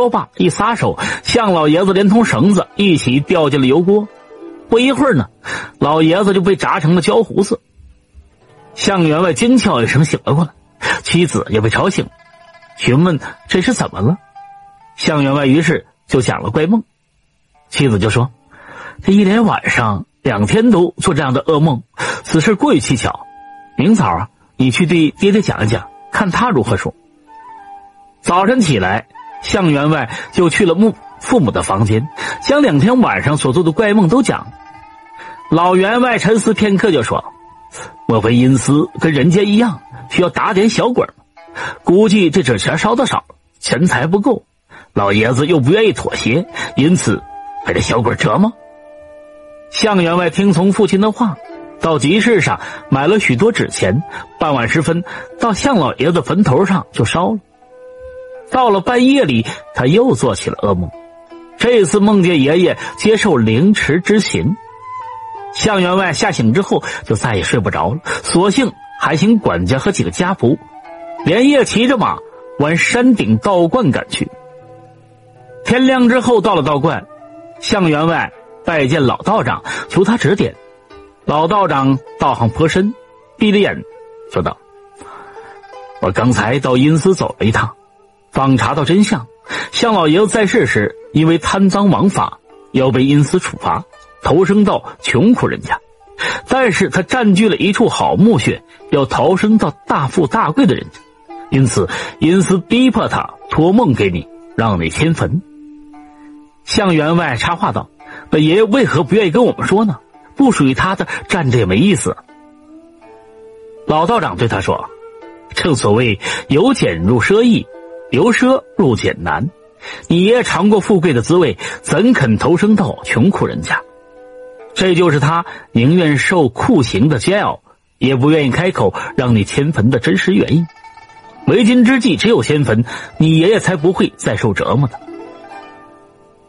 说罢，一撒手，向老爷子连同绳子一起掉进了油锅。不一会儿呢，老爷子就被炸成了焦糊色。向员外惊叫一声醒了过来，妻子也被吵醒，询问这是怎么了。向员外于是就讲了怪梦，妻子就说：“这一连晚上两天都做这样的噩梦，此事过于蹊跷。明早啊，你去对爹爹讲一讲，看他如何说。”早晨起来，向员外就去了母父母的房间，将两天晚上所做的怪梦都讲。老员外沉思片刻，就说：“莫非阴司跟人间一样，需要打点小鬼估计这纸钱烧的少，钱财不够。”老爷子又不愿意妥协，因此被这小鬼折磨。向员外听从父亲的话，到集市上买了许多纸钱，傍晚时分到向老爷子坟头上就烧了。到了半夜里，他又做起了噩梦，这次梦见爷爷接受凌迟之刑。向员外吓醒之后就再也睡不着了，索性还请管家和几个家仆，连夜骑着马往山顶道观赶去。天亮之后，到了道观，向员外拜见老道长，求他指点。老道长道行颇深，闭着眼说道：“我刚才到阴司走了一趟，访查到真相。向老爷子在世时，因为贪赃枉法，要被阴司处罚，投生到穷苦人家。但是他占据了一处好墓穴，要逃生到大富大贵的人家，因此阴司逼迫他托梦给你，让你迁坟。”向员外插话道：“本爷爷为何不愿意跟我们说呢？不属于他的，站着也没意思。”老道长对他说：“正所谓由俭入奢易，由奢入俭难。你爷爷尝过富贵的滋味，怎肯投生到穷苦人家？这就是他宁愿受酷刑的煎熬，也不愿意开口让你迁坟的真实原因。为今之计，只有迁坟，你爷爷才不会再受折磨的。”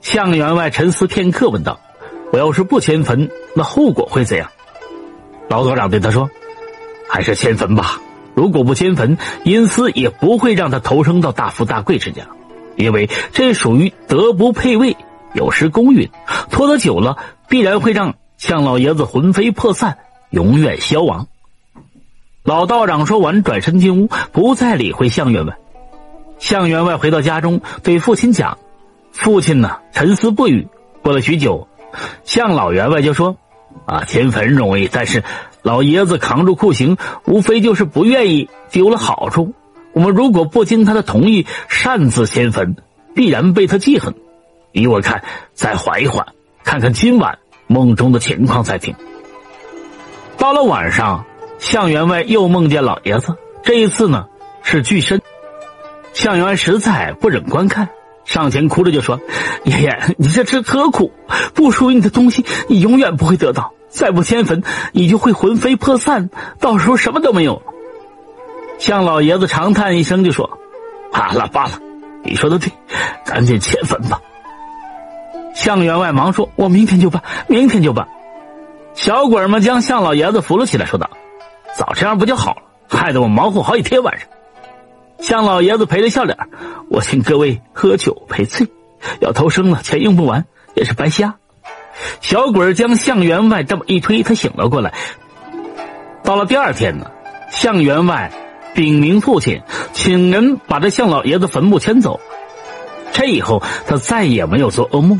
向员外沉思片刻，问道：“我要是不迁坟，那后果会怎样？”老所长对他说：“还是迁坟吧。如果不迁坟，阴司也不会让他投生到大富大贵之家，因为这属于德不配位，有失公允。拖得久了，必然会让向老爷子魂飞魄散，永远消亡。”老道长说完，转身进屋，不再理会向员外。向员外回到家中，对父亲讲。父亲呢，沉思不语。过了许久，向老员外就说：“啊，迁坟容易，但是老爷子扛住酷刑，无非就是不愿意丢了好处。我们如果不经他的同意擅自迁坟，必然被他记恨。依我看，再缓一缓，看看今晚梦中的情况再听。”到了晚上，向员外又梦见老爷子，这一次呢是巨身。向员外实在不忍观看。上前哭着就说：“爷爷，你这吃何苦？不属于你的东西，你永远不会得到。再不迁坟，你就会魂飞魄散，到时候什么都没有。”向老爷子长叹一声就说：“罢了罢了，你说的对，赶紧迁坟吧。”向员外忙说：“我明天就办，明天就办。”小鬼们将向老爷子扶了起来，说道：“早这样不就好了？害得我忙活好几天晚上。”向老爷子赔了笑脸，我请各位喝酒赔罪，要投生了，钱用不完也是白瞎。小鬼将向员外这么一推，他醒了过来。到了第二天呢，向员外禀明父亲，请人把这向老爷子坟墓迁走。这以后他再也没有做噩梦。